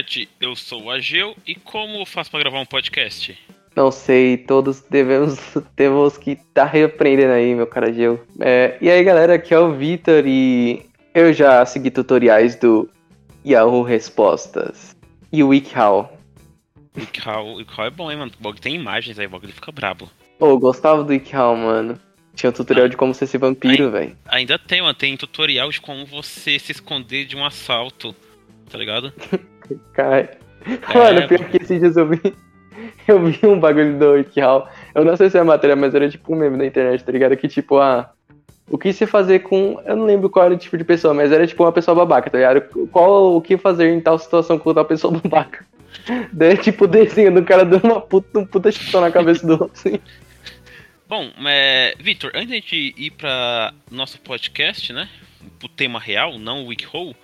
internet, eu sou o Ageu e como eu faço para gravar um podcast? Não sei, todos devemos temos que estar tá reaprendendo aí, meu cara Ageu. É, e aí galera, aqui é o Vitor e eu já segui tutoriais do Yahoo Respostas e o WikiHow. WikiHow, WikiHow é bom, hein, mano? O blog tem imagens aí, o ele fica brabo. Pô, eu gostava do WikiHow, mano. Tinha um tutorial ah, de como você ser vampiro, velho. Ainda tem, mano. Tem tutorial de como você se esconder de um assalto tá ligado? Cara. É, Mano, pior que esses dias eu vi. Eu vi um bagulho do WikiHow. Eu não sei se é matéria, mas era tipo um meme da internet, tá ligado? Que tipo, ah. O que se fazer com. Eu não lembro qual era o tipo de pessoa, mas era tipo uma pessoa babaca, tá ligado? Qual o que fazer em tal situação com tal pessoa babaca? Daí, tipo, desenho do cara dando uma puta, um puta chutão na cabeça do outro, assim. Bom, é, Victor, antes de a gente ir para nosso podcast, né? O tema real, não o WikiHow,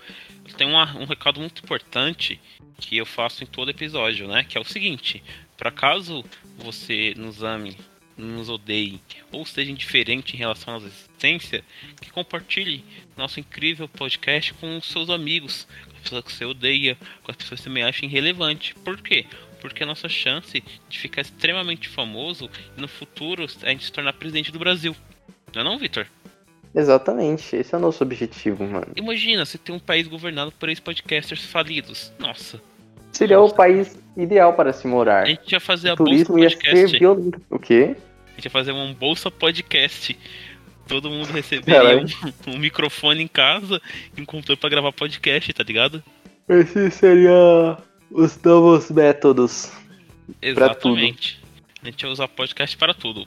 tem uma, um recado muito importante que eu faço em todo episódio, né? Que é o seguinte: para caso você nos ame, nos odeie ou seja indiferente em relação à existência, que compartilhe nosso incrível podcast com seus amigos, com as pessoas que você odeia, com as pessoas que você me acha irrelevante. Por quê? Porque a nossa chance de ficar extremamente famoso e no futuro a gente se tornar presidente do Brasil. Não é não, Vitor? Exatamente, esse é o nosso objetivo, mano. Imagina você ter um país governado por ex-podcasters falidos. Nossa. Seria Nossa. o país ideal para se morar. A gente ia fazer o a bolsa podcast. Violento. O quê? A gente ia fazer um bolsa podcast. Todo mundo receberia um, um, microfone em casa e um computador para gravar podcast, tá ligado? Esse seria os novos métodos. Exatamente. A gente ia usar podcast para tudo.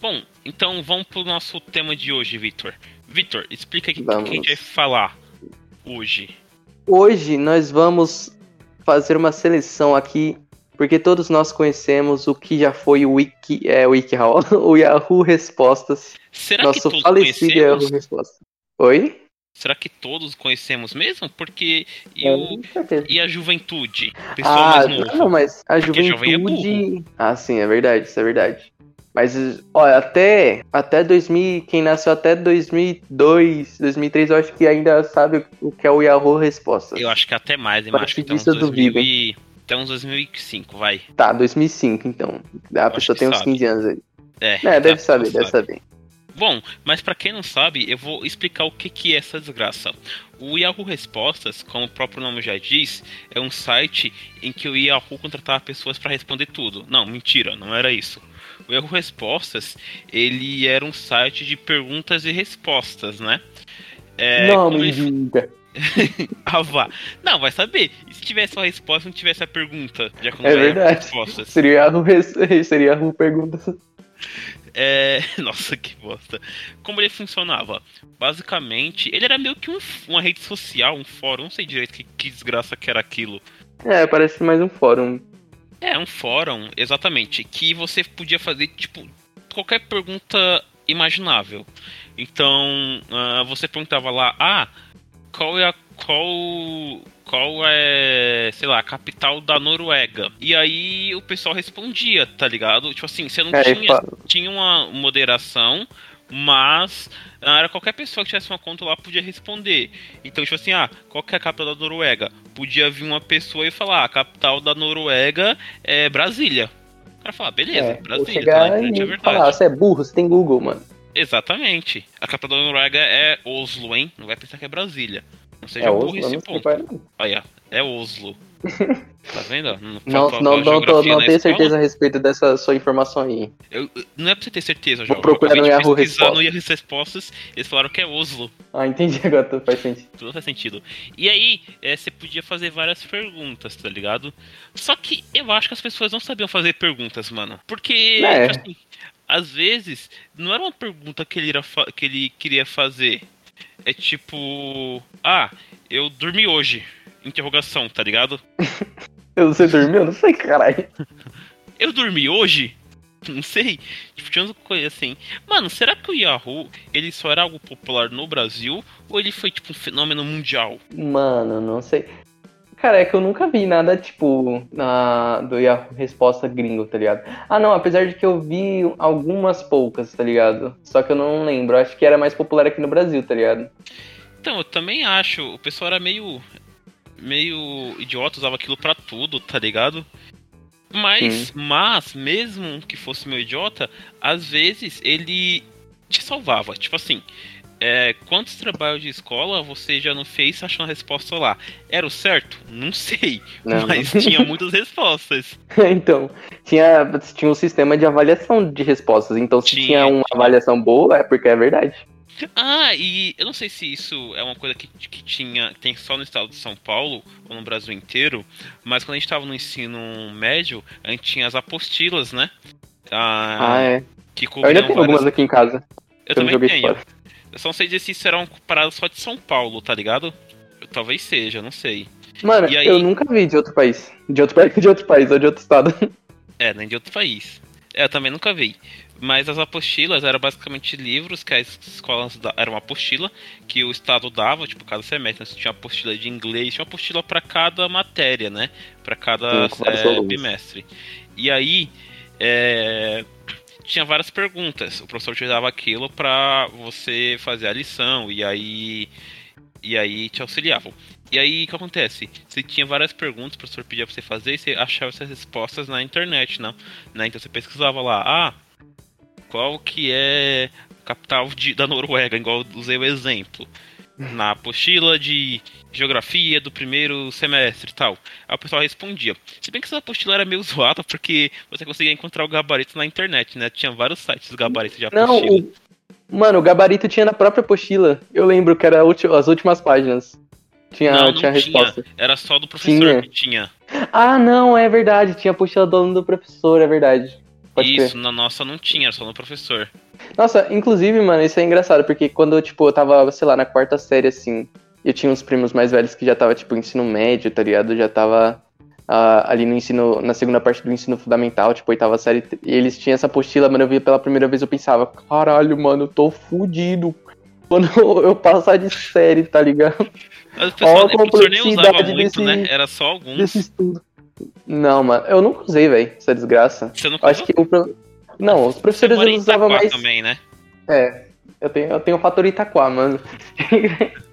Bom, então vamos pro nosso tema de hoje, Victor. Victor, explica aqui o que a gente vai falar hoje. Hoje nós vamos fazer uma seleção aqui, porque todos nós conhecemos o que já foi o Wiki, é, o WikiHow, o Yahoo Respostas. Será nosso que todos falecido conhecemos? Yahoo Respostas. Oi? Será que todos conhecemos mesmo? Porque e, o, e a juventude? Pessoal ah, mais novo? Não, mas a Porque juventude. É ah, sim, é verdade, isso é verdade. Mas, olha, até, até 2000, quem nasceu até 2002, 2003, eu acho que ainda sabe o que é o Yahoo Respostas. Eu acho que até mais, eu acho que até uns, 2000 e, até uns 2005, vai. Tá, 2005, então. A pessoa tem uns 15 anos aí. É, é deve saber, deve saber. Bom, mas para quem não sabe, eu vou explicar o que, que é essa desgraça. O Yahoo Respostas, como o próprio nome já diz, é um site em que o Yahoo contratava pessoas para responder tudo. Não, mentira, não era isso. O Yahoo Respostas, ele era um site de perguntas e respostas, né? É, não, me diga. ah, vá. Não, vai saber. E se tivesse uma resposta, não tivesse a pergunta? Já é verdade. Respostas. Seria Yahoo, res... Seria Yahoo Perguntas. É... Nossa, que bosta. Como ele funcionava? Basicamente, ele era meio que um, uma rede social, um fórum, não sei direito que, que desgraça que era aquilo. É, parece mais um fórum. É, um fórum, exatamente, que você podia fazer, tipo, qualquer pergunta imaginável. Então, uh, você perguntava lá, ah, qual é a qual qual é, sei lá, a capital da Noruega. E aí o pessoal respondia, tá ligado? Tipo assim, você não é, tinha, tinha uma moderação, mas ah, era qualquer pessoa que tivesse uma conta lá podia responder. Então, tipo assim, ah, qual que é a capital da Noruega? Podia vir uma pessoa e falar, ah, a capital da Noruega é Brasília. O cara fala, beleza, é, Brasília, chegar tá, é verdade. Falar, você é burro, você tem Google, mano. Exatamente. A capital da Noruega é Oslo, hein? Não vai pensar que é Brasília. Não seja é burro esse ponto. Olha, é Oslo. Tá vendo? Não, não, não, não, tô, não tenho certeza a respeito dessa sua informação aí. Eu, não é pra você ter certeza, Vou procurar no Yahoo Respostas. no Yahoo Respostas, eles falaram que é Oslo. Ah, entendi agora, tudo faz sentido. Tudo faz sentido. E aí, é, você podia fazer várias perguntas, tá ligado? Só que eu acho que as pessoas não sabiam fazer perguntas, mano. Porque, é. tipo assim, às vezes, não era uma pergunta que ele, que ele queria fazer. É tipo, ah, eu dormi hoje. Interrogação, tá ligado? Você dormiu? Não sei, caralho. eu dormi hoje? Não sei. Tipo, tinha coisa assim. Mano, será que o Yahoo ele só era algo popular no Brasil? Ou ele foi tipo um fenômeno mundial? Mano, não sei. Cara, é que eu nunca vi nada, tipo, na, do Yahoo Resposta gringo, tá ligado? Ah, não, apesar de que eu vi algumas poucas, tá ligado? Só que eu não lembro. Acho que era mais popular aqui no Brasil, tá ligado? Então, eu também acho. O pessoal era meio. Meio idiota, usava aquilo pra tudo, tá ligado? Mas, mas, mesmo que fosse meio idiota, às vezes ele te salvava. Tipo assim, é, quantos trabalhos de escola você já não fez achando a resposta lá? Era o certo? Não sei. Não, mas tinha muitas respostas. então, tinha, tinha um sistema de avaliação de respostas. Então, se tinha, tinha uma avaliação boa, é porque é verdade. Ah, e eu não sei se isso é uma coisa que, que tinha tem só no estado de São Paulo ou no Brasil inteiro, mas quando a gente estava no ensino médio, a gente tinha as apostilas, né? Ah, ah é. Que eu ainda tenho várias... algumas aqui em casa. Eu, eu também tenho. Eu só não sei dizer se isso era um parada só de São Paulo, tá ligado? Talvez seja, não sei. Mano, aí... eu nunca vi de outro país. De outro, de outro país ou de outro estado. É, nem de outro país. É, eu também nunca vi. Mas as apostilas eram basicamente livros que as escolas da... era uma apostila que o estado dava, tipo, cada semestre. Você tinha apostila de inglês, tinha uma apostila para cada matéria, né? Para cada é, bimestre. E aí é... tinha várias perguntas. O professor te dava aquilo para você fazer a lição e aí e aí te auxiliavam. E aí o que acontece? Você tinha várias perguntas, o professor pedia pra você fazer e você achava essas respostas na internet, não? Né? Então você pesquisava lá, ah, qual que é a capital de, da Noruega, igual eu usei o exemplo. Na apostila de geografia do primeiro semestre e tal. Aí o pessoal respondia. Se bem que essa apostila era meio zoada, porque você conseguia encontrar o gabarito na internet, né? Tinha vários sites de gabarito de apostila. Não, o... Mano, o gabarito tinha na própria apostila. Eu lembro que era as últimas páginas. Tinha, não, não tinha resposta. Era só do professor tinha. que tinha. Ah, não, é verdade. Tinha a apostila do aluno do professor, é verdade. Pode isso, ter. na nossa não tinha, só no professor. Nossa, inclusive, mano, isso é engraçado, porque quando, tipo, eu tava, sei lá, na quarta série, assim, eu tinha uns primos mais velhos que já tava, tipo, ensino médio, tá ligado? Já tava uh, ali no ensino, na segunda parte do ensino fundamental, tipo, oitava série, e eles tinham essa apostila, mano, eu vi pela primeira vez, eu pensava, caralho, mano, eu tô fudido quando eu passar de série, tá ligado? Mas o pessoal, o professor nem usava muito, desse, né? Era só alguns. Desse estudo. Não, mano, eu nunca usei, velho, essa desgraça. Você não Acho que o pro... Não, os professores eles usavam mais. também, né? É, eu tenho, eu tenho o fator Itaquá, mano.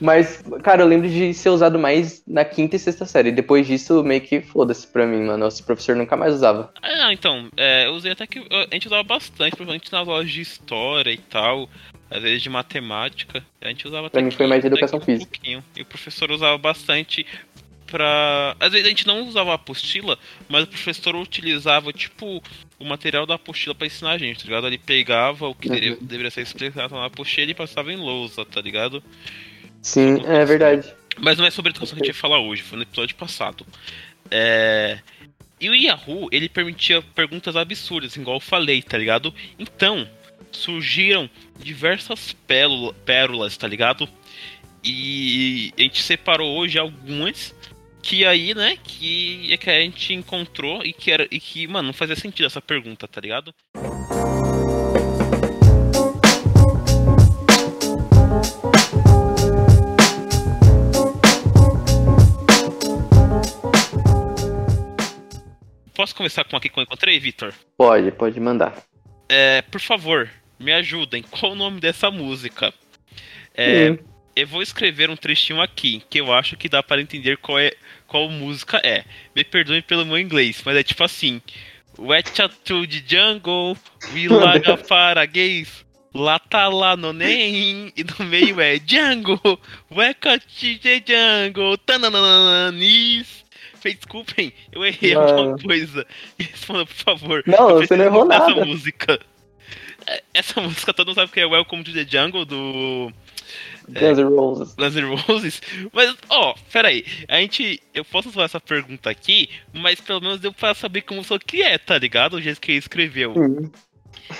Mas, cara, eu lembro de ser usado mais na quinta e sexta série. Depois disso, meio que foda-se pra mim, mano. Esse professor nunca mais usava. Ah, então, é, eu usei até que. A gente usava bastante, principalmente nas aulas de história e tal. Às vezes de matemática. A gente usava Pra mim foi mais de educação física. Um e o professor usava bastante pra. Às vezes a gente não usava a apostila, mas o professor utilizava, tipo, o material da apostila pra ensinar a gente, tá ligado? Ele pegava o que uhum. deveria, deveria ser explicado na apostila e passava em lousa, tá ligado? Sim, é verdade. Mas não é sobre educação que a gente ia falar hoje, foi no episódio passado. É. E o Yahoo, ele permitia perguntas absurdas, igual eu falei, tá ligado? Então, surgiram diversas pérolas, tá ligado? E a gente separou hoje algumas que aí, né, que é que a gente encontrou e que era e que, mano, não fazia sentido essa pergunta, tá ligado? Posso começar com aqui que eu encontrei, Vitor? Pode, pode mandar. É, por favor, me ajudem. Qual o nome dessa música? É, hum eu vou escrever um trechinho aqui, que eu acho que dá para entender qual é qual música é. Me perdoe pelo meu inglês, mas é tipo assim: Wetcha to the jungle, we laga para gays. Lá tá lá no nem, e no meio é Django, Weka to the jungle, tanananis. Desculpem, eu errei alguma coisa. Responda, por favor. Não, você não errou nada. Essa música. É, essa música todo mundo sabe que é Welcome to the Jungle do Guns N' Roses. Guns N' Roses. Mas, ó, oh, peraí. A gente. Eu posso fazer essa pergunta aqui, mas pelo menos deu pra saber como só que é, tá ligado? O jeito que ele escreveu. Hum.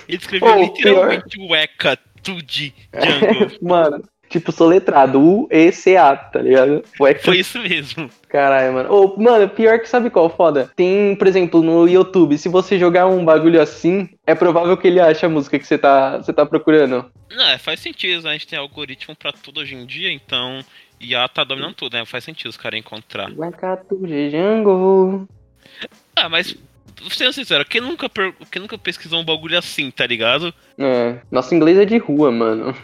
Ele escreveu oh, literalmente pior. o Eka Tudy Jungle. Mano, tipo, soletrado, U-E-C-A, tá ligado? Foi isso mesmo. Caralho, mano. Oh, mano, pior que sabe qual foda? Tem, por exemplo, no YouTube, se você jogar um bagulho assim, é provável que ele ache a música que você tá, você tá procurando. Não, é, faz sentido, né? A gente tem algoritmo pra tudo hoje em dia, então. IA tá dominando tudo, né? Faz sentido os caras encontrar. Ah, mas sendo sincero, quem nunca, quem nunca pesquisou um bagulho assim, tá ligado? É, nosso inglês é de rua, mano.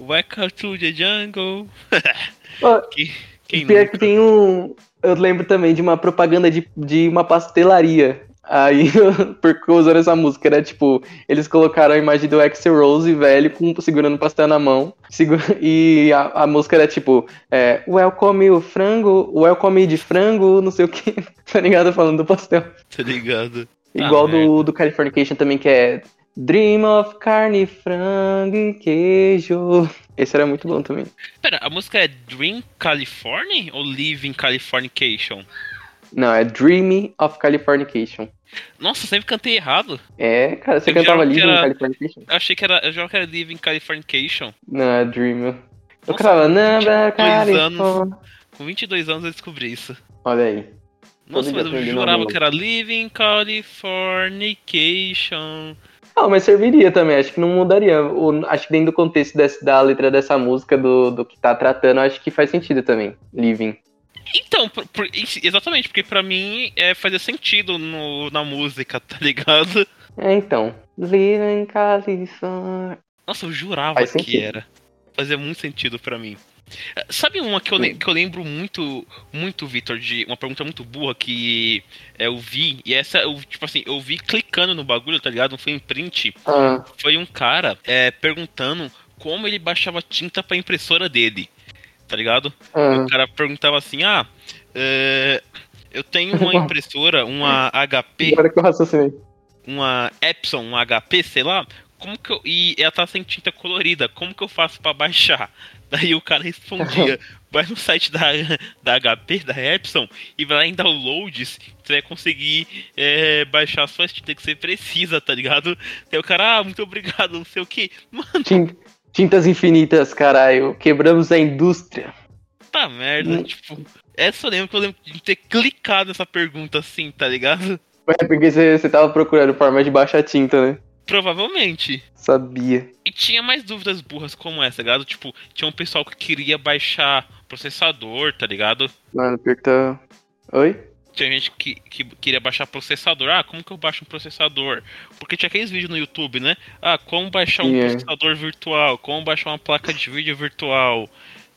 Welcome to the jungle. que, Quem Pior nunca? que tem um. Eu lembro também de uma propaganda de, de uma pastelaria. Aí, por usando essa música, era tipo, eles colocaram a imagem do Axel Rose velho com, segurando um pastel na mão. segu- e a, a música era tipo, é, welcome o frango, welcome de frango, não sei o que, tá ligado? Falando do pastel. Tá ligado? Ah, Igual merda. do, do Californication também, que é Dream of carne, frango e queijo. Esse era muito bom também. Pera, a música é Dream California ou Live in Californication? Não, é Dream of Californication. Nossa, sempre cantei errado. É, cara, você Eu cantava Living era- Californication? Eu achei que era. Eu já que era Live in Californication. Não, é Dream. Eu Nossa, cantava Number 22 anos. California. Com 22 anos eu descobri isso. Olha aí. Nossa, mas eu jurava que era Live in Californication. Ah, mas serviria também, acho que não mudaria. O- acho que dentro do contexto desse- da letra dessa música, do, do que tá tratando, acho que faz sentido também. Living. Então, por- por- exatamente, porque pra mim é, fazia sentido no, na música, tá ligado? É, então. Living California. Nossa, eu jurava Faz que sentido. era. Fazia muito sentido pra mim. Eh, Sabe uma que eu, lem- que eu lembro muito, muito, Vitor, de uma pergunta muito burra que eh, eu vi, e essa, eu, tipo assim, eu vi clicando no bagulho, tá ligado? Não foi em print. Ah, Foi um cara eh, perguntando como ele baixava tinta pra impressora dele, tá ligado? ah. O cara perguntava assim, ah, eh, eu tenho uma impressora, uma HP, Agora que eu raciocinei. uma Epson, um HP, sei lá, como que eu. E ela tá sem tinta colorida, como que eu faço pra baixar? Daí o cara respondia, vai no site da, da HP, da Epson, e vai lá em downloads, você vai conseguir é, baixar as suas tintas que você precisa, tá ligado? Daí o cara, ah, muito obrigado, não sei o que. Mano, Tin- Tintas infinitas, caralho. Quebramos a indústria. tá merda, Hum. tipo. Essa eu lembro que eu lembro de ter clicado nessa pergunta assim, tá ligado? É porque você, você tava procurando forma de baixar tinta, né? Provavelmente. Sabia. E tinha mais dúvidas burras como essa, tá ligado? Tipo, tinha um pessoal que queria baixar processador, tá ligado? Mano, pior que tá. Oi? Tinha gente que, que queria baixar processador. Ah, como que eu baixo um processador? Porque tinha aqueles vídeos no YouTube, né? Ah, como baixar um Sim, é. processador virtual? Como baixar uma placa de vídeo virtual?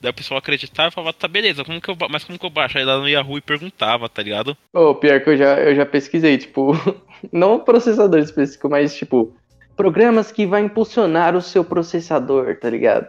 Daí o pessoal acreditava e falava, tá, beleza, como que eu mas como que eu baixo? Aí lá no Yahoo e perguntava, tá ligado? Ô, pior que eu já, eu já pesquisei, tipo, não processador específico, mas tipo, programas que vai impulsionar o seu processador, tá ligado?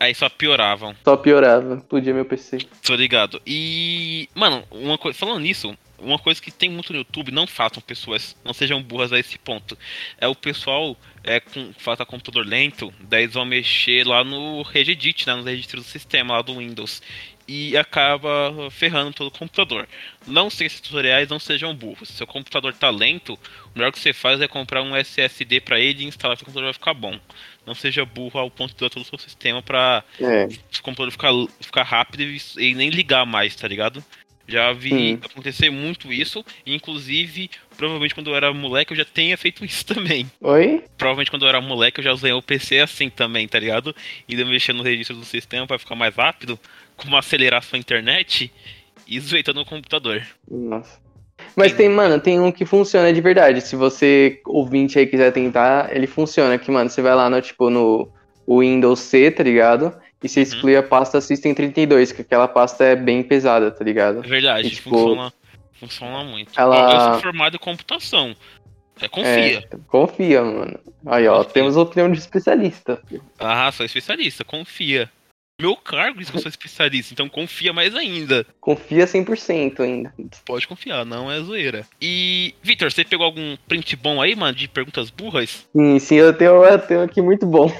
Aí só pioravam. Só piorava, podia meu PC. Tô ligado. E, mano, uma coisa, falando nisso, uma coisa que tem muito no YouTube, não façam pessoas, não sejam burras a esse ponto. É o pessoal é, com falta computador lento, daí eles vão mexer lá no Regedit, né, no registro do sistema lá do Windows. E acaba ferrando todo o computador. Não sei esses tutoriais, não sejam burros. Se seu computador tá lento, o melhor que você faz é comprar um SSD pra ele e instalar que o computador vai ficar bom. Não seja burro ao ponto de dar todo o seu sistema pra É, o computador ficar, ficar rápido e, e nem ligar mais, tá ligado? Já vi acontecer muito isso, e inclusive, provavelmente quando eu era moleque eu já tenha feito isso também. oi? Provavelmente quando eu era moleque eu já usei o PC assim também, tá ligado? Ainda mexendo no registro do sistema pra ficar mais rápido, como acelerar sua internet e zoeitando o computador. Nossa. Mas tem, mano, tem um que funciona de verdade. Se você, ouvinte aí, quiser tentar, ele funciona. Que, mano, você vai lá no, tipo, no Windows C, tá ligado? E você exclui a pasta System 32, que aquela pasta é bem pesada, tá ligado? É verdade, E, tipo, funciona, funciona muito. ela- Eu sou formado em computação. É, confia. É, confia, mano. Aí, ó, Confia. temos opinião de especialista. Ah, sou especialista, confia. Meu cargo diz que eu sou especialista, então confia mais ainda. Confia 100% ainda. Pode confiar, não é zoeira. E, Victor, você pegou algum print bom aí, mano, de perguntas burras? Sim, sim, eu tenho, eu tenho aqui muito bom.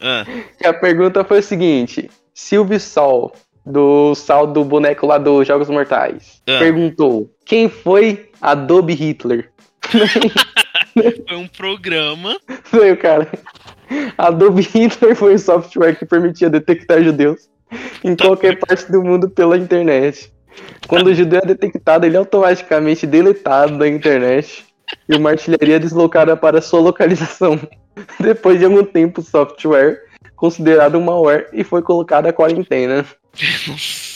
Ah, a pergunta foi o seguinte: Silvio Sol, do Sal do boneco lá dos Jogos Mortais, Ah. perguntou: quem foi Adobe Hitler? foi um programa. Foi o cara. Adobe Hitler foi o software que permitia detectar judeus em qualquer parte do mundo pela internet. Quando o judeu é detectado, ele é automaticamente deletado da internet e uma artilharia é deslocada para sua localização. Depois de algum tempo, o software considerado um malware e foi colocado à quarentena. Nossa.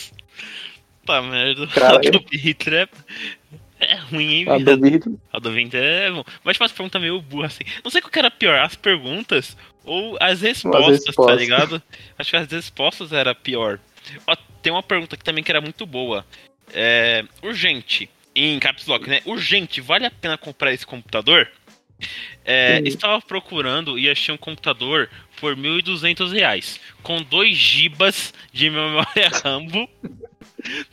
Tá merda. Adobe Hitler é, é ruim, hein, vida? Adobe Hitler. Adobe Hitler é bom. Mas faz pergunta meio burra assim. Não sei qual que era pior, as perguntas ou as respostas, tá respostas. ligado? Acho que as respostas era pior. Ó, tem uma pergunta aqui também que era muito boa. É, urgente, em Caps Lock, né? Urgente, vale a pena comprar esse computador? É, estava procurando e achei um computador por R$ 1.200 com 2 GB de memória RAM,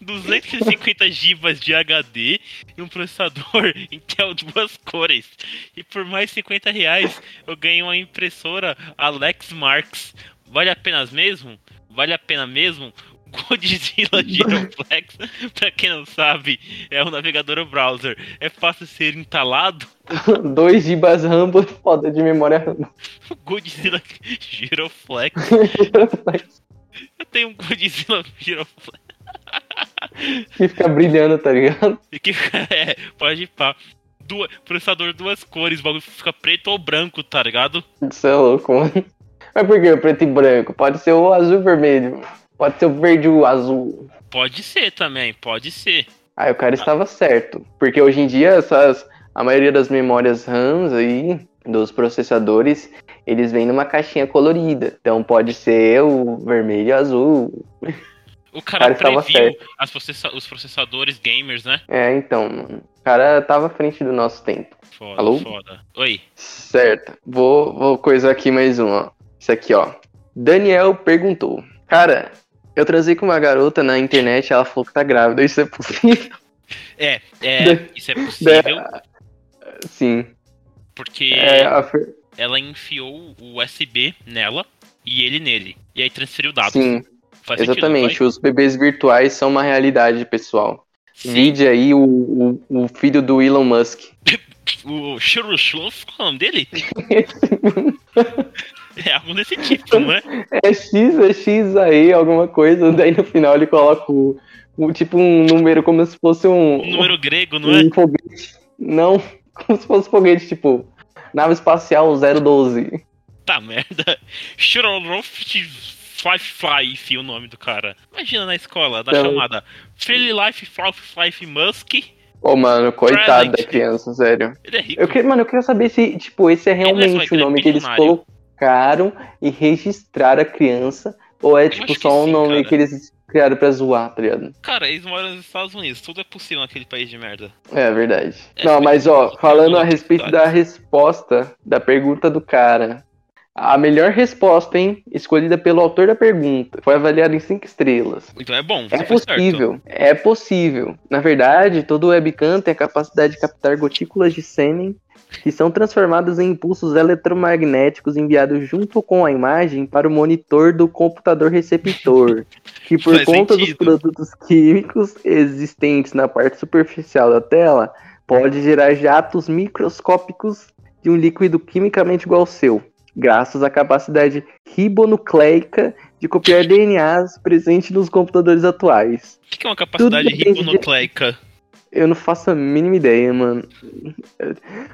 250 GB de HD e um processador Intel duas cores. E por mais 50 reais eu ganhei uma impressora Alex Marks. Vale a pena mesmo? Vale a pena mesmo? Godzilla Giroflex, pra quem não sabe, é um navegador browser. É fácil ser entalado? 2 GB RAM foda de memória RAM. Godzilla Giroflex. Eu tenho um Godzilla Giroflex. Que fica brilhando, tá ligado? Que, é, pode ir pá. Duas, processador duas cores, o bagulho fica preto ou branco, tá ligado? Isso é louco, mano. Mas por que preto e branco? Pode ser o azul e vermelho. Pode ser o verde e o azul. Pode ser também, pode ser. Aí o cara estava certo. Porque hoje em dia, essas, a maioria das memórias RAMs aí, dos processadores, eles vêm numa caixinha colorida. Então pode ser o vermelho e o azul. O cara, cara previu processa os processadores gamers, né? É, então, o cara tava à frente do nosso tempo. Foda, Alô? foda. Oi. Certo. Vou, vou coisar aqui mais um, ó. Isso aqui, ó. Daniel perguntou. Cara, eu transei com uma garota na internet ela falou que tá grávida. Isso é possível? É, é isso é possível. Sim. Porque é, a... ela enfiou o USB nela e ele nele. E aí transferiu dados. Sim. Faz Exatamente, sentido, os bebês virtuais são uma realidade, pessoal. Sim. Vide aí o, o, o, filho do Elon Musk. o Shiroshlov, qual é o nome dele? é algo desse tipo, não é? É X, é X aí, alguma coisa, daí no final ele coloca o, o tipo um número como se fosse um... Um número grego, não um é? Foguete. Não, como se fosse foguete, tipo, nave espacial 012. Tá merda. Shiroshlov Five o nome do cara. Imagina na escola, da então... chamada Free Life Five Musk. Ô, oh, mano, coitado Present. da criança, sério. Ele é rico. Eu queria, mano, eu queria saber se, tipo, esse é, é realmente o nome é que eles colocaram e registraram a criança, ou é, tipo, só um nome cara. que eles criaram pra zoar, tá ligado? Cara, eles moram nos Estados Unidos, tudo é possível naquele país de merda. É verdade. É, Não, mas ó, falando a respeito da resposta da pergunta do cara, a melhor resposta, hein? Escolhida pelo autor da pergunta. Foi avaliada em 5 estrelas. Então é bom. É possível. É possível. Na verdade, todo webcam tem a capacidade de captar gotículas de sêmen que são transformadas em impulsos eletromagnéticos enviados junto com a imagem para o monitor do computador receptor, que por Faz conta sentido. dos produtos químicos existentes na parte superficial da tela, pode gerar jatos microscópicos de um líquido quimicamente igual ao seu graças à capacidade ribonucleica de copiar DNAs presente nos computadores atuais. O que é uma capacidade ribonucleica? Eu não faço a mínima ideia, mano.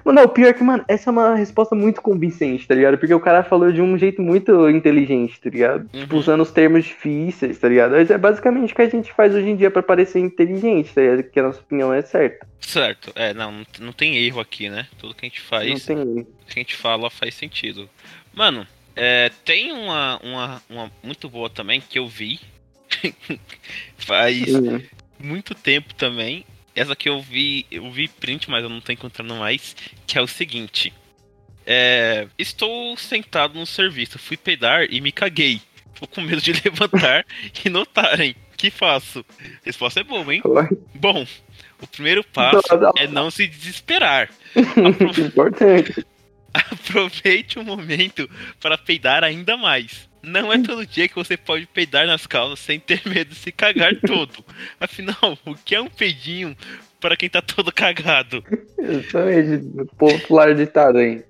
Mano, o pior é que, mano, essa é uma resposta muito convincente, tá ligado? Porque o cara falou de um jeito muito inteligente, tá ligado? Uhum. Tipo, usando os termos difíceis, tá ligado? É basicamente o que a gente faz hoje em dia para parecer inteligente, tá ligado? Que a nossa opinião é certa. Certo, é, não, não tem erro aqui, né? Tudo que a gente faz, não que a gente fala faz sentido. Mano, é, tem uma, uma, uma muito boa também que eu vi faz uhum. muito tempo também essa que eu vi, eu vi print, mas eu não tô encontrando mais, que é o seguinte. É, estou sentado no serviço, fui peidar e me caguei. Tô com medo de levantar e notarem. que faço? Resposta é boa, hein? Bom, o primeiro passo não, não. é não se desesperar. Aprove... Importante. Aproveite o momento para peidar ainda mais. Não é todo dia que você pode peidar nas calças sem ter medo de se cagar todo. Afinal, o que é um peidinho para quem tá todo cagado? Exatamente, popular ditado aí.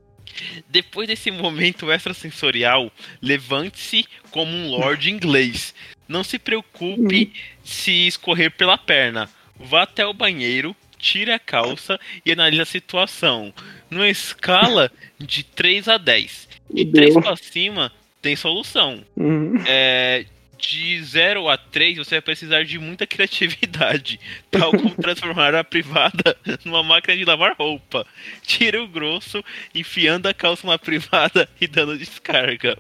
Depois desse momento extrasensorial, levante-se como um lord inglês. Não se preocupe se escorrer pela perna. Vá até o banheiro, tire a calça e analise a situação. Numa escala de 3 a 10. De 3 para cima, tem solução. Uhum. É, de 0 a 3, você vai precisar de muita criatividade, tal como transformar a privada numa máquina de lavar roupa. Tira o grosso, enfiando a calça na privada e dando descarga.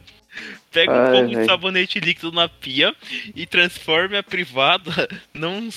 Pega um Ai, pouco de sabonete líquido na pia e transforme a privada não,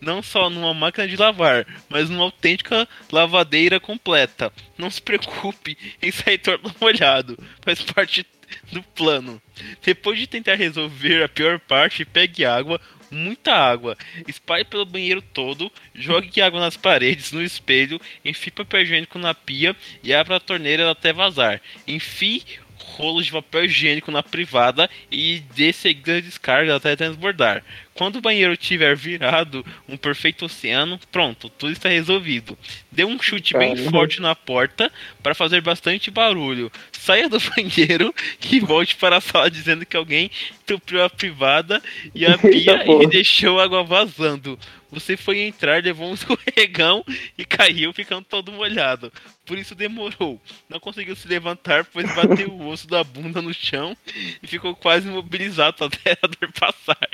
não só numa máquina de lavar, mas numa autêntica lavadeira completa. Não se preocupe em sair todo molhado, faz parte do plano. Depois de tentar resolver a pior parte, pegue água, muita água, espalhe pelo banheiro todo, jogue água nas paredes, no espelho, enfie papel higiênico na pia e abra a torneira até vazar. Enfie rolos de papel higiênico na privada e dê seguida descarga até transbordar. Quando o banheiro tiver virado um perfeito oceano, pronto, tudo está resolvido. Dê um chute bem Caramba. forte na porta para fazer bastante barulho. Saia do banheiro e volte para a sala dizendo que alguém entupiu a privada e a pia e deixou água vazando. Você foi entrar, levou um escorregão e caiu ficando todo molhado. Por isso demorou. Não conseguiu se levantar, pois bateu o osso da bunda no chão e ficou quase imobilizado até a dor passar.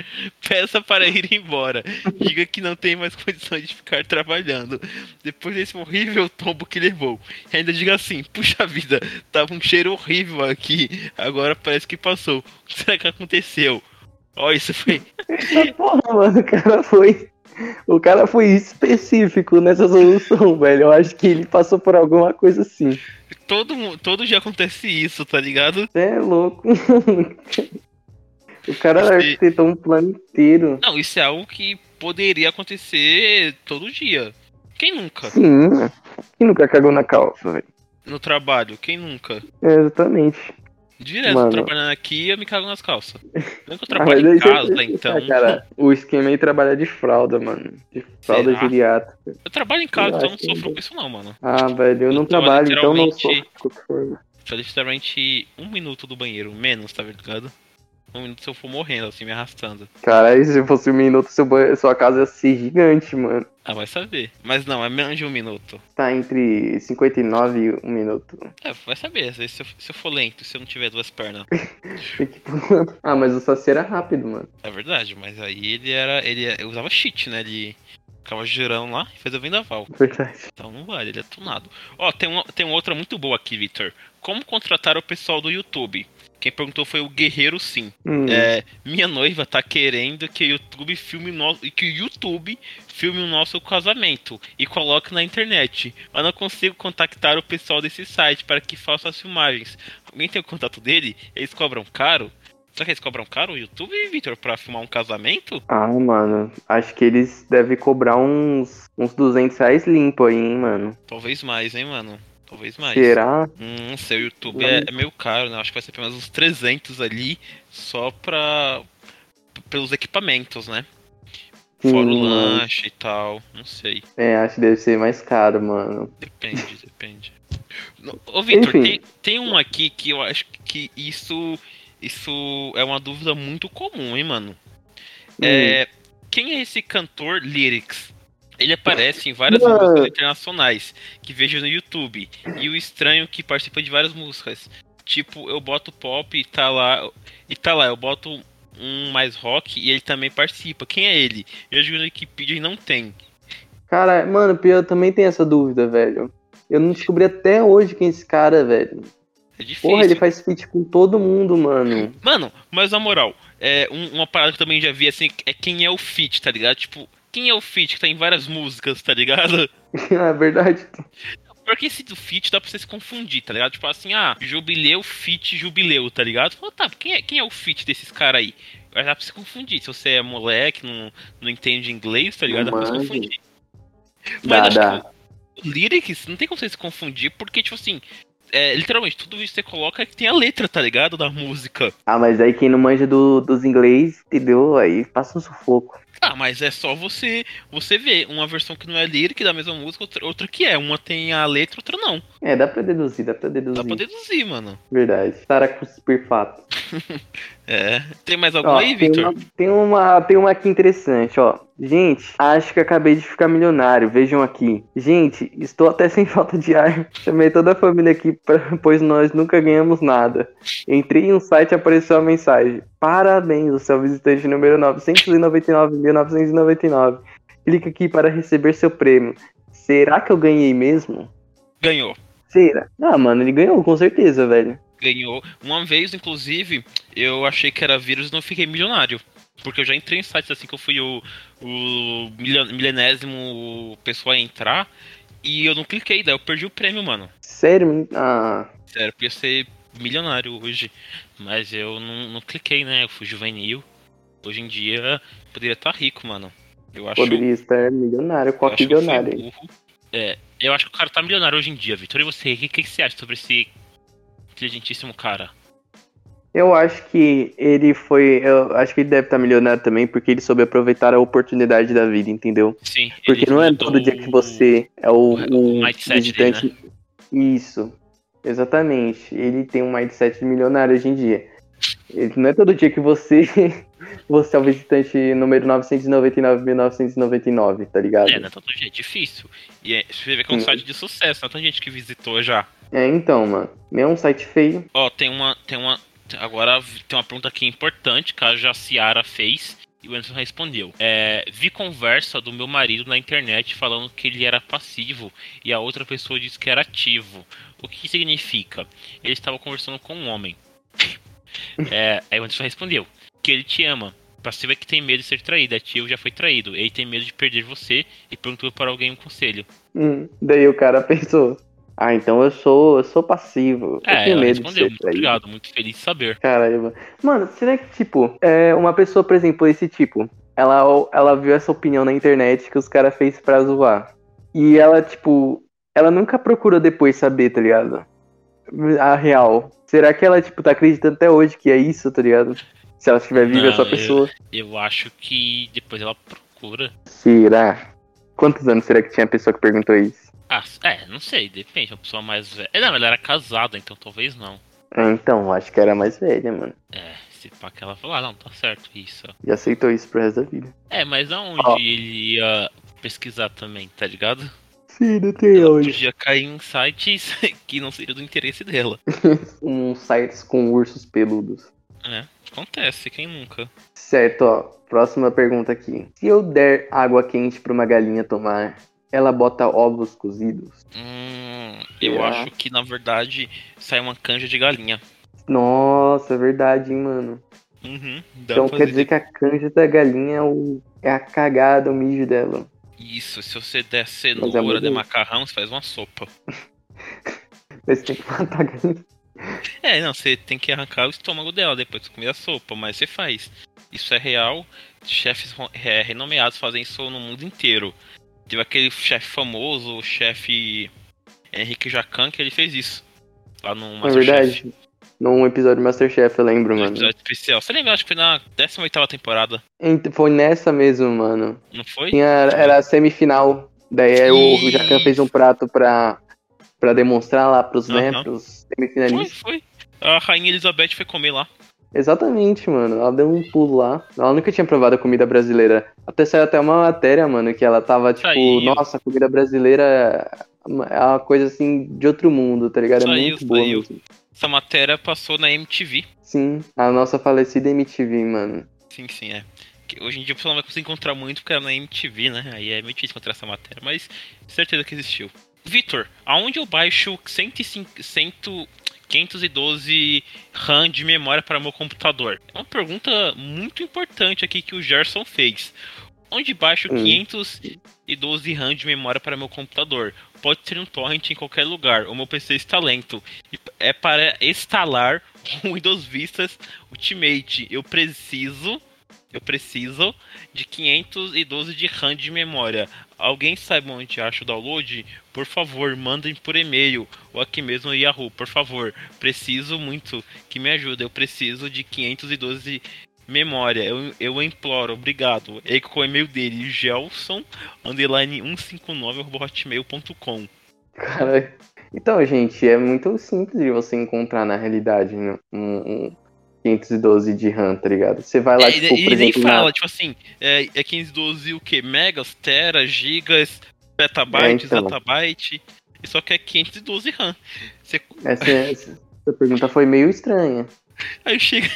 Peça para ir embora. Diga que não tem mais condições de ficar trabalhando. Depois desse horrível tombo que levou. E ainda diga assim: puxa vida, tava um cheiro horrível aqui. Agora parece que passou. O que será que aconteceu? Ó, isso foi. Porra, mano, o cara foi. O cara foi específico nessa solução, velho. Eu acho que ele passou por alguma coisa assim. Todo, todo dia acontece isso, tá ligado? Você é louco. O cara Você- arquitetou um plano inteiro. Não, isso é algo que poderia acontecer todo dia. Quem nunca? Sim. Quem nunca cagou na calça, velho? No trabalho, quem nunca? É, exatamente. Direto Mano. trabalhando aqui, eu me cago nas calças. Não que eu Ah, trabalho mas em casa, então. Cara, o esquema é trabalhar de fralda, mano. De fralda Será? geriátrica. Eu trabalho em casa, então não sofro com isso não, mano. Ah, velho, eu não Eu tô trabalho, então não literalmente- Só literalmente um minuto do banheiro, menos, tá ligado? Um minuto se eu for morrendo, assim, me arrastando. Caralho, se fosse um minuto, seu banho- sua casa ia ser gigante, mano. Ah, vai saber. Mas não, é menos de um minuto. Tá entre 59 e um minuto. É, vai saber. Se eu, se eu for lento, se eu não tiver duas pernas. Ah, mas o Saci era rápido, mano. É verdade, mas aí ele era. Ele ele usava cheat, né? Ele ficava girando lá e fez o vendaval. Verdade. Então não vale, ele é tunado. Ó, tem, uma, tem outra muito boa aqui, Victor. Como contratar o pessoal do YouTube? Quem perguntou foi o Guerreiro Sim. Hum. É, minha noiva tá querendo que o YouTube filme nosso e que o YouTube filme o nosso casamento e coloque na internet. Eu não consigo contactar o pessoal desse site para que faça as filmagens. Alguém tem o contato dele? Eles cobram caro? Será que eles cobram caro o YouTube, Victor, pra filmar um casamento? Ah, mano. Acho que eles devem cobrar uns, uns 200 reais limpo aí, hein, mano. Talvez mais, hein, mano? Talvez mais. Será? Hum, seu YouTube é, é meio caro, né? Acho que vai ser pelo menos uns 300 ali só pra. pelos equipamentos, né? Sim, Fora o mano. lanche e tal. Não sei. É, acho que deve ser mais caro, mano. Depende, depende. Ô, Victor, tem, tem um aqui que eu acho que isso. Isso é uma dúvida muito comum, hein, mano? É, quem é esse cantor Lyrics? Ele aparece em várias músicas internacionais que vejo no YouTube. E o estranho que participa de várias músicas. Tipo, eu boto pop e tá lá. E tá lá, eu boto um mais rock e ele também participa. Quem é ele? Eu jogo no Wikipedia e não tem. Cara, mano, pior, eu também tenho essa dúvida, velho. Eu não descobri até hoje quem é esse cara, velho. É difícil. Porra, ele faz feat com todo mundo, mano. Mano, mas na moral, é, um- uma parada que eu também já vi assim é quem é o feat, tá ligado? Tipo, quem é o feat que tá em várias músicas, tá ligado? é verdade. Porque esse do feat dá pra você se confundir, tá ligado? Tipo assim, ah, jubileu, feat, jubileu, tá ligado? Fala, tá, quem é, quem é o feat desses caras aí? Aí dá pra se confundir. Se você é moleque, não, não entende inglês, tá ligado? Dá pra se confundir. Dá, acho dá. que o lyrics não tem como você se confundir, porque, tipo assim, é, literalmente, tudo isso que você coloca que tem a letra, tá ligado? Da música. Ah, mas aí quem não manja do, dos inglês, entendeu? Aí passa um sufoco. Ah, mas é só você você ver uma versão que não é lyric da mesma música, outra, outra que é. Uma tem a letra, outra não. É, dá pra deduzir, dá pra Dá deduzir. pra deduzir, mano. Verdade. Estará com super fato. É. Tem mais alguma Ó, aí, tem, Victor? uma, tem, uma, tem uma aqui interessante, ó. Gente, acho que acabei de ficar milionário. Vejam aqui. Gente, estou até sem falta de ar. Chamei toda a família aqui, pra- pois nós nunca ganhamos nada. Entrei em um site e apareceu a mensagem. Parabéns, o visitante número 999.999. Clique aqui para receber seu prêmio. Será que eu ganhei mesmo? Ganhou. Será? Ah, mano, ele ganhou, com certeza, velho. Ganhou. Uma vez, inclusive, eu achei que era vírus e não fiquei milionário. Porque eu já entrei em sites assim que eu fui o, o milenésimo pessoa a entrar e eu não cliquei, daí eu perdi o prêmio, mano. Sério? Ah. Sério, eu ia ser milionário hoje. Mas eu não, não cliquei, né? Eu fui juvenil. Hoje em dia poderia estar rico, mano. Eu acho, poderia estar milionário, qual milionário. É, eu acho que o cara tá milionário hoje em dia, Vitor. E você, o que, que você acha sobre esse inteligentíssimo cara? Eu acho que ele foi. Eu acho que ele deve estar milionário também, porque ele soube aproveitar a oportunidade da vida, entendeu? Sim. Porque não é todo dia que você é o, o, o visitante. Dele, né? Isso. Exatamente. Ele tem um mindset de milionário hoje em dia. Não é todo dia que você você é o visitante número 999.999, tá ligado? É, não é todo dia, é difícil. E é, você vê que é um site de sucesso, não tem gente que visitou já. É, então, mano. Nem é um site feio. Ó, tem uma, tem uma, Agora tem uma pergunta aqui importante que a Jaciara fez e o Anderson respondeu. É, vi conversa do meu marido na internet falando que ele era passivo e a outra pessoa disse que era ativo. O que significa? Ele estava conversando com um homem. É, aí o Anderson respondeu que ele te ama. Passivo é que tem medo de ser traído, ativo já foi traído. Ele tem medo de perder você e perguntou para alguém um conselho. Hum, daí o cara pensou: ah, então eu sou, eu sou passivo. É, eu tenho medo respondeu, de ser muito obrigado, muito feliz de saber. Caramba. Mano, será que, tipo, é uma pessoa, por exemplo, esse tipo, ela, ela viu essa opinião na internet que os caras fez pra zoar. E ela, tipo, ela nunca procurou depois saber, tá ligado? A real. Será que ela, tipo, tá acreditando até hoje que é isso, tá ligado? Se ela estiver viva, Não, essa pessoa. Eu, eu acho que depois ela procura. Será? Quantos anos será que tinha a pessoa que perguntou isso? Ah, é, não sei, depende. Uma pessoa mais velha. Não, ela era casada, então talvez não. É, então, acho que era mais velha, mano. É, se pá que ela falou, ah, não, tá certo isso. E aceitou isso pro resto da vida. É, mas aonde oh. ele ia pesquisar também, tá ligado? Sim, não tem ela onde. podia cair em sites que não seria do interesse dela. um sites com ursos peludos. É, acontece, quem nunca? Certo, ó. Próxima pergunta aqui. Se eu der água quente pra uma galinha tomar, ela bota ovos cozidos? Hum, eu é. acho que na verdade sai uma canja de galinha. Nossa, é verdade, hein, mano. Uhum, então quer dizer que a canja da galinha é, o... é a cagada, o mijo dela. Isso, se você der cenoura é de macarrão, você faz uma sopa. Mas tem que matar a galinha. É, não, você tem que arrancar o estômago dela depois de comer a sopa, mas você faz. Isso é real. Chefes é, renomeados fazem isso no mundo inteiro. Teve aquele chefe famoso, o chefe Henrique Jacan, que ele fez isso. Lá no Masterchef. É verdade. Num episódio do Masterchef, eu lembro, mano. episódio especial. Você lembra? Acho que foi na 18 temporada. Foi nessa mesmo, mano. Não foi? Tinha, era a semifinal. Daí e... o Jacan fez um prato pra, pra demonstrar lá pros, uh -huh. né, pros semifinalistas. Foi, foi. A Rainha Elizabeth foi comer lá. Exatamente, mano. Ela deu um pulo lá. Ela nunca tinha provado a comida brasileira. Até saiu até uma matéria, mano, que ela tava tipo, saiu. nossa, a comida brasileira é uma coisa assim de outro mundo, tá ligado? É saiu, é muito boa. Saiu. Essa matéria passou na MTV. Sim, a nossa falecida MTV, mano. Sim, sim, é. Hoje em dia o pessoal não vai conseguir encontrar muito porque era na MTV, né? Aí é meio difícil encontrar essa matéria, mas certeza que existiu. Vitor, aonde eu baixo 105, 100, 512 RAM de memória para meu computador? É uma pergunta muito importante aqui que o Gerson fez. Onde baixo hum. 512 RAM de memória para meu computador? Pode ser um torrent em qualquer lugar. O meu PC está lento. É para instalar o Windows Vista Ultimate. Eu preciso eu preciso de 512 de RAM de memória. Alguém sabe onde acha o download? Por favor, mandem por e-mail ou aqui mesmo no Yahoo, por favor. Preciso muito que me ajude. Eu preciso de 512 memória. Eu, eu imploro, obrigado. E com o e-mail dele, gelson underline 159hotmail.com. Cara, então, gente, é muito simples de você encontrar na realidade um, um 512 de RAM, tá ligado? Você vai lá, é, tipo, e, por e exemplo... nem fala, na... tipo assim, é, é 512 o quê? Megas, teras, gigas, petabytes, é, então. E só que é 512 RAM. Você... Essa, essa, essa pergunta foi meio estranha. Aí chega...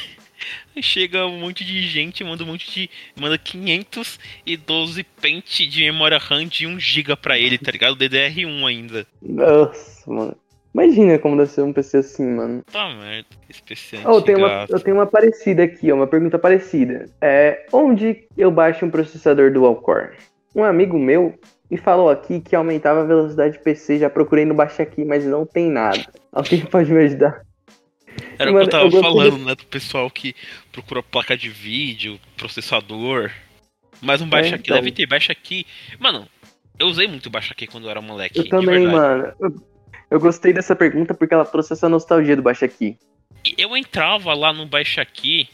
Chega um monte de gente, manda um monte de. Manda 512 pente de memória RAM de 1 GB pra ele, tá ligado? DDR1 ainda. Nossa, mano. Imagina como deve ser um PC assim, mano. Tá merda. Especial. Oh, eu, tenho uma, eu tenho uma parecida aqui, ó, uma pergunta parecida. É, onde eu baixo um processador dual core? Um amigo meu me falou aqui que aumentava a velocidade de PC, já procurei no Baixa Aqui, mas não tem nada. Alguém pode me ajudar? Era o que eu tava eu falando, de... né, do pessoal que procura placa de vídeo, processador. Mas um Baixa é, Aqui, então. deve ter Baixa Aqui. Mano, eu usei muito Baixa Aqui quando eu era moleque. Eu também, mano. Eu, eu gostei dessa pergunta porque ela trouxe essa nostalgia do Baixa Aqui. Eu entrava lá no Baixa Aqui,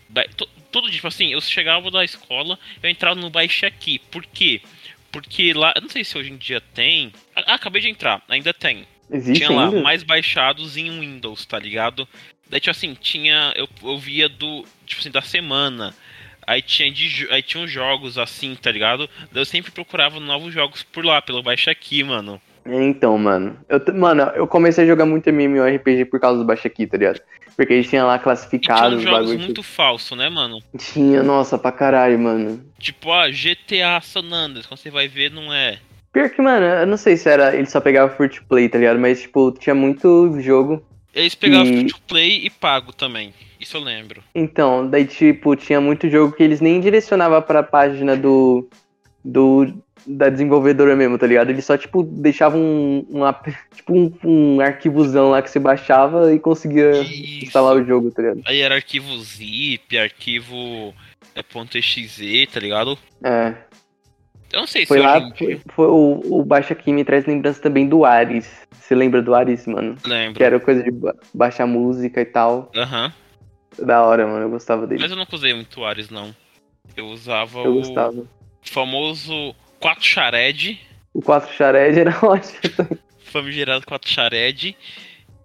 todo dia, tipo assim, eu chegava da escola, eu entrava no Baixa Aqui. Por quê? Porque lá, eu não sei se hoje em dia tem. Ah, acabei de entrar, ainda tem. Existe tinha ainda? lá mais baixados em Windows, tá ligado? Daí, tipo assim, tinha. Eu, eu via do. Tipo assim, da semana. Aí tinha, de, aí tinha uns jogos assim, tá ligado? Daí eu sempre procurava novos jogos por lá, pelo Baixa Aqui, mano. Então, mano. Eu, mano, eu comecei a jogar muito MMORPG por causa do Baixa Aqui, tá ligado? Porque eles tinham lá classificados. E tinha jogos muito falso, né, mano? Tinha, nossa, pra caralho, mano. Tipo, ó, GTA San Andreas, quando você vai ver, não é. Pior que, mano, eu não sei se era. Ele só pegava free to play, tá ligado? Mas, tipo, tinha muito jogo. Eles pegavam e... free to play e pago também. Isso eu lembro. Então, daí, tipo, tinha muito jogo que eles nem direcionavam pra página do. do da desenvolvedora mesmo, tá ligado? Eles só, tipo, deixavam um, uma, tipo, um, um arquivozão lá que você baixava e conseguia Isso. instalar o jogo, tá ligado? Aí era arquivo zip, arquivo é, .exe, tá ligado? É. Eu não sei foi se lá, foi, foi, o, o Baixa aqui me traz lembrança também do Ares. Você lembra do Ares, mano? Lembro. Que era coisa de baixar música e tal. Aham. Uhum. Da hora, mano. Eu gostava dele. Mas eu não usei muito o Ares, não. Eu usava eu o gostava. famoso 4 Shared. O 4 Shared era ótimo. Famigerado 4 Shared.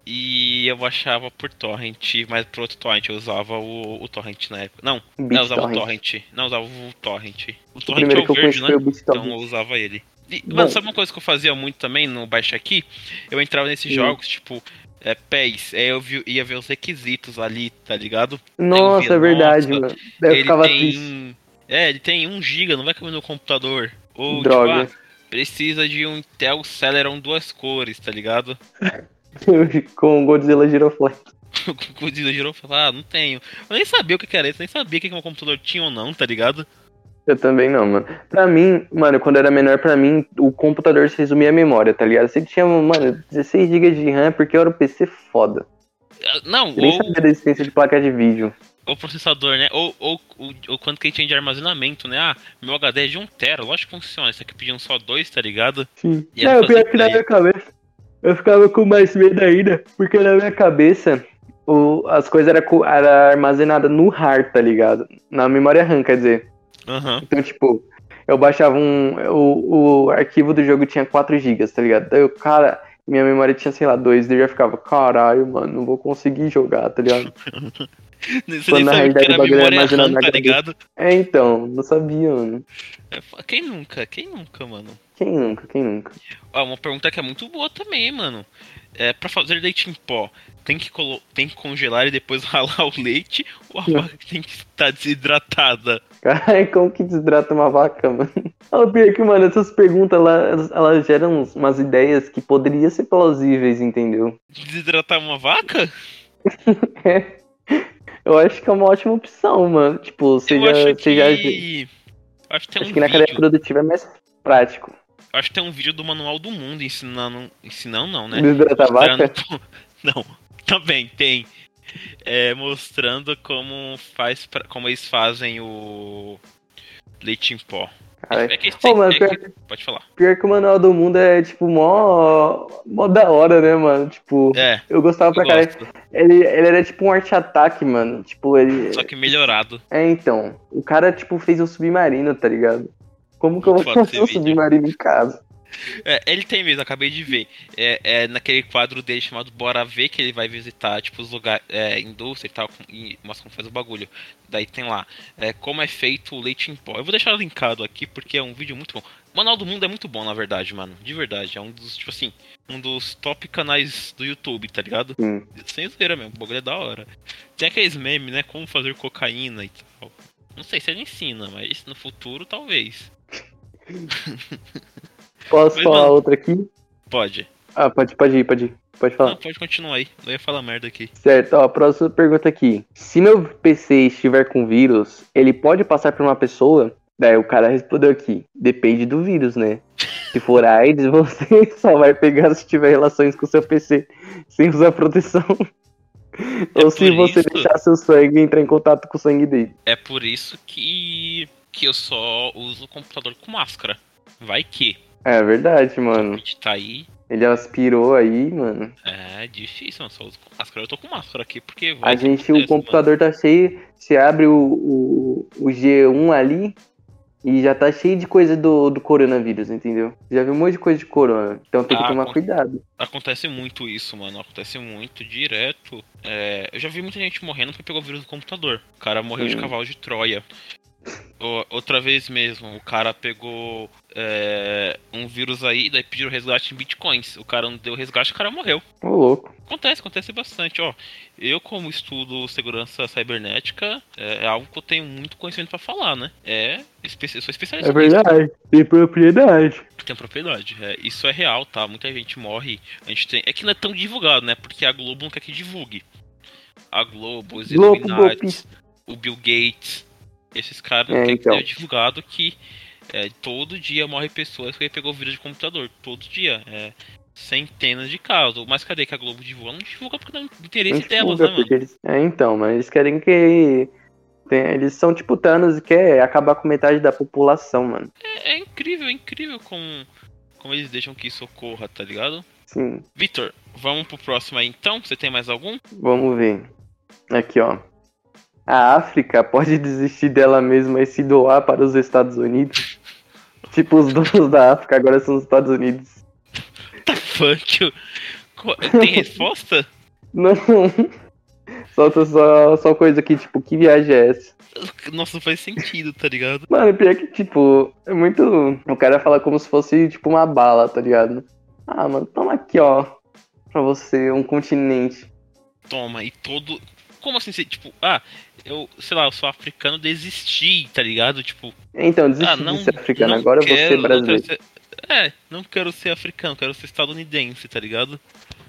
E eu baixava por torrent, mas pro outro torrent eu usava o, o torrent na época. Não, não eu usava torrent. o torrent. Não, eu usava o torrent. O, o torrent é o verde, né? O então eu usava ele. E, mano, sabe uma coisa que eu fazia muito também no Baixa Aqui? Eu entrava nesses Sim. jogos, tipo, é, PES, aí eu vi, ia ver os requisitos ali, tá ligado? Nossa, é verdade, mano. Eu ele ficava tem, triste. É, ele tem 1 GB, não vai caber no computador. Ou, Droga. Tipo, ah, precisa de um Intel Celeron duas cores, tá ligado? Com Godzilla Giroflex. Com Godzilla Giroflex, ah, não tenho. Eu nem sabia o que era isso, nem sabia que um computador tinha ou não, tá ligado? Eu também não, mano. Pra mim, mano, quando eu era menor, pra mim, o computador se resumia à memória, tá ligado? Você tinha, mano, 16 GB de RAM porque era um PC foda. Ah, não, eu ou... nem sabia da existência de placa de vídeo o processador, né? Ou, ou, ou, ou quanto que ele tinha de armazenamento, né? Ah, meu HD é de 1 tera, lógico que funciona. Isso aqui pediam só 2, tá ligado? Sim. E não, pior que na minha cabeça. Eu ficava com mais medo ainda, porque na minha cabeça o, as coisas eram era armazenadas no hard, tá ligado? Na memória RAM, quer dizer. Uhum. Então, tipo, eu baixava um. O, o arquivo do jogo tinha 4 GB, tá ligado? Daí eu, cara, minha memória tinha, sei lá, 2, daí eu já ficava, caralho, mano, não vou conseguir jogar, tá ligado? Você Quando nem sabia que era memória RAM, tá ligado? É, então, não sabia, mano. É, quem nunca? Quem nunca, mano? Quem nunca? Quem nunca? Ó, uma pergunta que é muito boa também, mano. É, pra fazer leite em pó, tem que, tem que congelar e depois ralar o leite ou a vaca tem que estar desidratada? Caralho, como que desidrata uma vaca, mano? Olha, pior que, mano, essas perguntas, elas, elas geram umas ideias que poderiam ser plausíveis, entendeu? Desidratar uma vaca? é. Eu acho que é uma ótima opção, mano. Tipo, você já. Acho que... já... Acho que, tem acho um que na cadeia produtiva é mais prático. Eu acho que tem um vídeo do Manual do Mundo ensinando. Ensinando não, né? Desidratar vaca? Não, também tem. É, mostrando como faz pra... como eles fazem o leite em pó. É que Pô, mano, é pior, que... Pode falar. Pior que o Manual do Mundo é, tipo, mó, mó da hora, né, mano? Tipo, é, eu gostava pra caralho. Ele, ele era tipo um arte-ataque, mano. Tipo, ele. Só que melhorado. É, então. O cara, tipo, fez um submarino, tá ligado? Como que eu vou fazer um submarino em casa? É, ele tem mesmo, acabei de ver. É, é, naquele quadro dele chamado Bora Ver, que ele vai visitar, tipo, os lugares, é, indústria e tal, e mostra como faz o bagulho. Daí tem lá, é, como é feito o leite em pó. Eu vou deixar linkado aqui, porque é um vídeo muito bom. O Manual do Mundo é muito bom, na verdade, mano. De verdade. É um dos, tipo assim, um dos top canais do YouTube, tá ligado? Hum. Sem zoeira mesmo, o bagulho é da hora. Tem aqueles memes, né? Como fazer cocaína e tal. Não sei se ele ensina, mas no futuro talvez. Posso Mas, falar mano, outra aqui? Pode. Ah, pode, pode ir, pode ir. Pode falar. Não, pode continuar aí. Eu ia falar merda aqui. Certo, ó, próxima pergunta aqui. Se meu PC estiver com vírus, ele pode passar pra uma pessoa? Daí o cara respondeu aqui, depende do vírus, né? Se for AIDS, você só vai pegar se tiver relações com seu PC sem usar proteção. É Ou se por você isso- deixar seu sangue entrar em contato com o sangue dele. É por isso que, que eu só uso o computador com máscara. Vai que. É verdade, mano. tá aí. Ele aspirou aí, mano. É difícil, eu só uso com máscara. Eu tô com máscara aqui, porque vai. A gente, o computador tá cheio. Você abre o, o, o G1 ali e já tá cheio de coisa do, do coronavírus, entendeu? Já viu um monte de coisa de corona. Então tem que Ah, tomar cuidado. mano. Acontece muito isso, mano. Acontece muito direto. É, eu já vi muita gente morrendo porque pegou o vírus do computador. O cara morreu de Hum. cavalo de Troia. Outra vez mesmo, o cara pegou é, um vírus aí, daí pediu resgate em bitcoins. O cara não deu resgate, o cara morreu. Ô, louco. Acontece, acontece bastante, ó. Eu, como estudo segurança cibernética, é, é algo que eu tenho muito conhecimento pra falar, né? É, eu sou especialista É verdade. Tem propriedade. Tem propriedade. É, isso é real, tá? Muita gente morre. A gente tem. É que não é tão divulgado, né? Porque a Globo não quer que divulgue. A Globo, os Globo, Illuminati, o Bill Gates, esses caras É, querem então. que divulgado que é, todo dia morre pessoas porque pegou vírus de computador. Todo dia. É, centenas de casos. Mas cadê que a Globo divulga? Não divulga porque não é interesse Não delas, né, mano? eles- É, então, mas eles querem que. tem- Eles são tipo Thanos e quer acabar com metade da população, mano. É, é incrível, é incrível como, como eles deixam que isso ocorra, tá ligado? Sim. Vitor, vamos pro próximo aí então? Você tem mais algum? Vamos ver. Aqui, ó. A África pode desistir dela mesma e se doar para os Estados Unidos? tipo, os donos da África agora são os Estados Unidos. Tá funk. Co- Tem resposta? Não. Solta só, só coisa aqui, tipo, que viagem é essa? Nossa, não faz sentido, tá ligado? Mano, pior que, tipo, é muito. O cara fala como se fosse, tipo, uma bala, tá ligado? Ah, mano, toma aqui, ó. Pra você, um continente. Toma, e todo. Como assim? Tipo, ah, eu, sei lá, eu sou africano, desisti, tá ligado? Tipo, Então, desisti ah, não. de ser africano, agora eu vou quero- ser brasileiro. quero ser- É, não quero ser africano, quero ser estadunidense, tá ligado?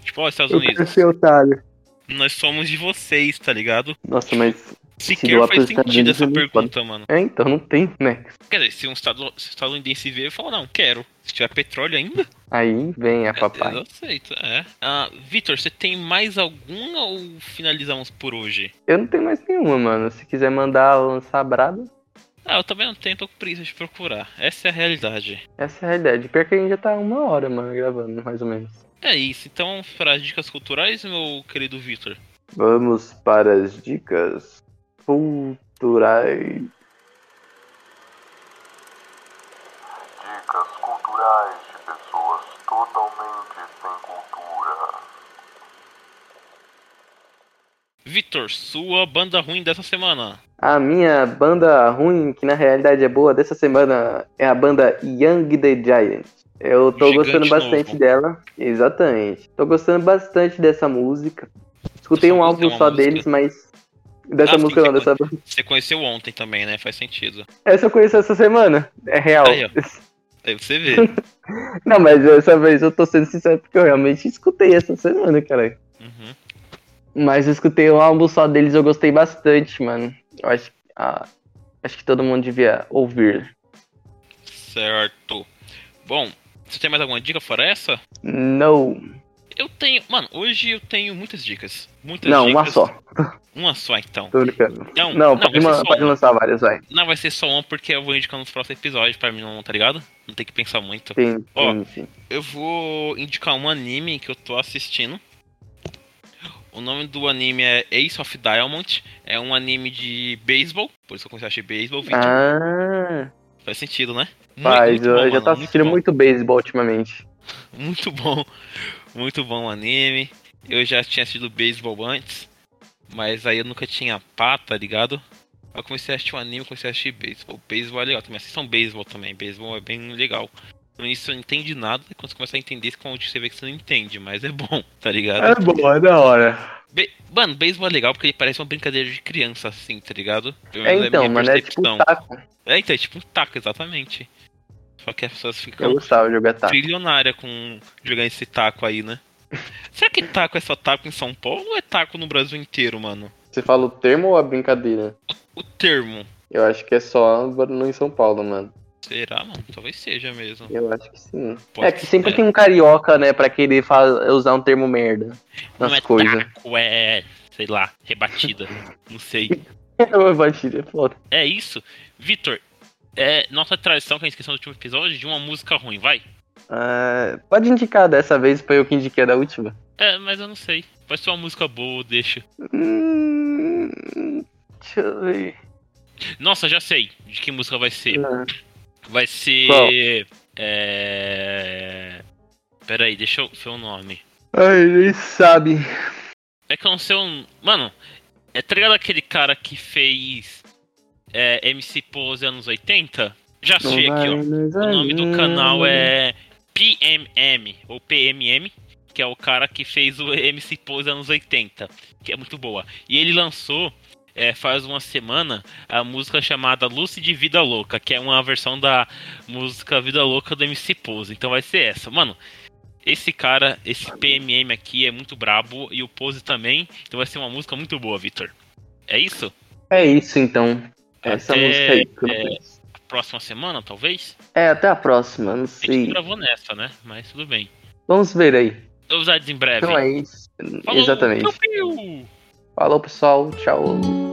Tipo, ó, Estados Eu quero Unidos, ser otário. nós somos de vocês, tá ligado? Nossa, mas. Sequer doar faz pros Estados sentido Unidos essa é pergunta, mano. É, então, não tem, né? Quer dizer, se um estado, se estadunidense ver, eu falo, não, quero. Se tiver petróleo ainda, Aí vem a eu papai. aceito, é. Ah, Vitor, você tem mais alguma ou finalizamos por hoje? Eu não tenho mais nenhuma, mano. Se quiser mandar lançar braba, Ah, eu também não tenho, tô com preguiça de procurar. Essa é a realidade. essa é a realidade. Pior que a gente já tá uma hora, mano, gravando, mais ou menos. É isso, então para as dicas culturais, meu querido Vitor. Vamos para as dicas culturais. Dicas culturais de pessoas totalmente sem cultura. Vitor, sua banda ruim dessa semana. A minha banda ruim, que na realidade é boa, dessa semana é a banda Young the Giant. Eu tô Gigante gostando bastante novo. dela. Exatamente. Tô gostando bastante dessa música. Escutei um álbum uma só música. deles, mas. Dessa Ah, sim, música não, você dessa banda. Você conheceu ontem também, né? Faz sentido. Essa eu conheci essa semana. É real. Aí. Aí você vê. Não, mas dessa vez eu tô sendo sincero porque eu realmente escutei essa semana, cara. Uhum. Mas eu escutei um álbum só deles eu gostei bastante, mano. Eu acho, ah, acho que todo mundo devia ouvir. Certo. Bom, você tem mais alguma dica fora essa? Não. Eu tenho. Mano, hoje eu tenho muitas dicas. Muitas Não, dicas. uma só. Uma só, então. Tô brincando. Não, Não, não, pode, vai ser ma- só pode uma. lançar várias, vai. Não, vai ser só uma porque eu vou indicar nos próximos episódios pra mim não, tá ligado? Não tem que pensar muito. Sim, Ó. sim, sim. Eu vou indicar um anime que eu tô assistindo. O nome do anime é Ace of Diamond. É um anime de beisebol. Por isso que eu comecei a assistir beisebol. Ah, Faz sentido, né? Muito- faz. muito eu bom, já tô assistindo bom. muito beisebol ultimamente. Muito bom. Muito bom o anime. Eu já tinha assistido beisebol antes. Mas aí eu nunca tinha pá, tá ligado? Aí eu comecei a assistir o anime, comecei a assistir beisebol. Beisebol é legal também. Assistam beisebol também. Beisebol é bem legal. No início você não entende nada, e quando você começa a entender, você vê que você não entende, mas é bom, tá ligado? bom, é da hora. Be- Mano, beisebol é legal porque ele parece uma brincadeira de criança, assim, tá ligado? Pelo É então, minha mano, é tipo percepção. taco. É, então, é tipo um taco, exatamente. Só que as pessoas Eu ficam gostava de jogar taco. trilionárias com jogando esse taco aí, né? Será que taco é só taco em São Paulo ou é taco no Brasil inteiro, mano? Você fala o termo ou a brincadeira? O termo. Eu acho que é só no em São Paulo, mano. Será, mano? Talvez seja mesmo. Eu acho que sim. Pode é que sempre ser. tem um carioca, né, pra querer usar um termo merda nas Não é coisas. taco, é, sei lá, rebatida. Não sei. É uma batida, é foda. É isso. Vitor, é nossa tradição, que a inscrição do último episódio, de uma música ruim, vai? Ah, pode indicar dessa vez, foi eu que indiquei da última. É, mas eu não sei. Pode ser uma música boa, deixa. Hum, deixa eu ver. Nossa, já sei de que música vai ser. Ah, Vai ser. Qual? É. Pera aí, deixa eu ver o nome. Ai, nem sabe. É que eu não sei o. Mano, é tá ligado aquele cara que fez é, MC Pose anos 80? Já achei aqui, ó. O nome do canal é PMM, ou PMM, que é o cara que fez o MC Pose anos 80, que é muito boa. E ele lançou, é, faz uma semana, a música chamada Lucy de Vida Louca, que é uma versão da música Vida Louca do MC Pose. Então vai ser essa. Mano, esse cara, esse PMM aqui é muito brabo, e o Pose também, então vai ser uma música muito boa, Victor. É isso? É isso então. Essa Até, música aí. é. Próxima semana, talvez? É, até a próxima, não A gente sei. gravou nessa, né? Mas tudo bem. Vamos ver aí. Novidades em breve. Então é isso. Falou, Exatamente. piu, piu. Falou, pessoal. Tchau.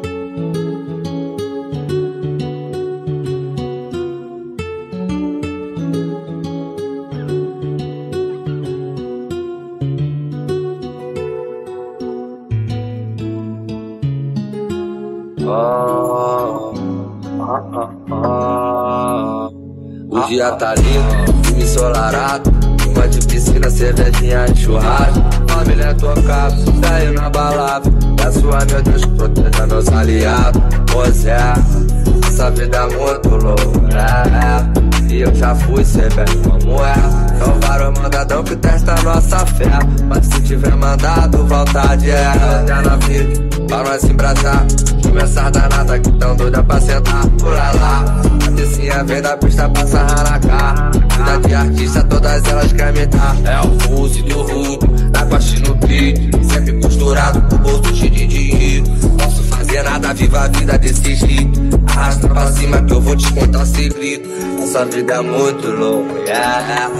O dia lindo, filme ensolarado. Uma de piscina, cervejinha de churrasco. Família tocado, saiu na balada. Peço a meu Deus proteja meus aliados. Pois é, essa vida é muito louca. É, é. E eu já fui, cê vê como é. São vários mandadão que testa nossa fé. Mas se tiver mandado, vontade é. Até na vida, pra nós Começar danada que tão doida pra sentar. Pula lá, a Tecinha vem da pista pra sarrar na cara. Vida de artista, todas elas querem me dar. É o fuzz do rudo, da coste no beat. Sempre costurado com bolso cheio de dinheiro. Posso fazer nada, viva a vida desse jeito. Arrasta pra cima que eu vou te contar o segredo. Essa vida é muito louca, yeah.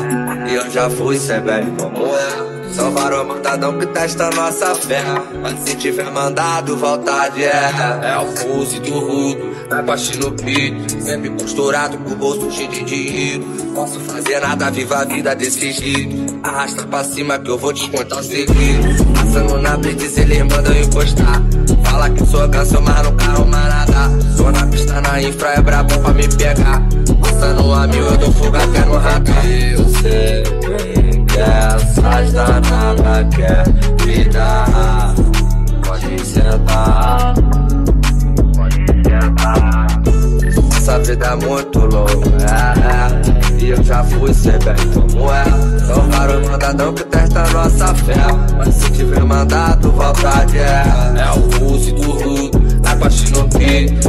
E eu já fui, cê bem como é. São vários mandadão que testa nossa fé. Mas se tiver mandado, vontade é. É o fuzz do rudo, da coste no peito. Sempre costurado com o bolso cheio de dinheiro. Posso fazer nada, viva a vida desse jeito. Arrasta pra cima que eu vou te contar o segredo. Passando na blitz, eles mandam encostar. Fala que sou ganso, mas não arruma nada. Tô na pista na infra, é brabo pra me pegar. Passando a mil, eu dou fuga até no radar. Eu sei essas danadas quer me dar. Pode sentar, pode sentar. Essa vida é muito louca, é, é. E eu já fui, cê bem como é. São vários mandadão que testa nossa fé. Mas se tiver mandado, vontade é. É o fuzz do rudo, da coste no.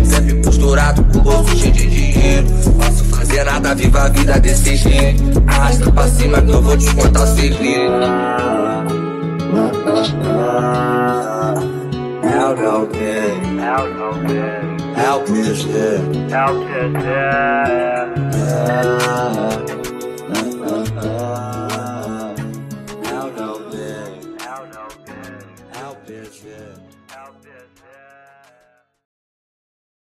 Sempre costurado com bolso cheio de dinheiro. Posso nada, viva a vida desse jeito. Arrasta pra cima que eu vou te contar o segredo. Help, help, yeah. Help, yeah. Help,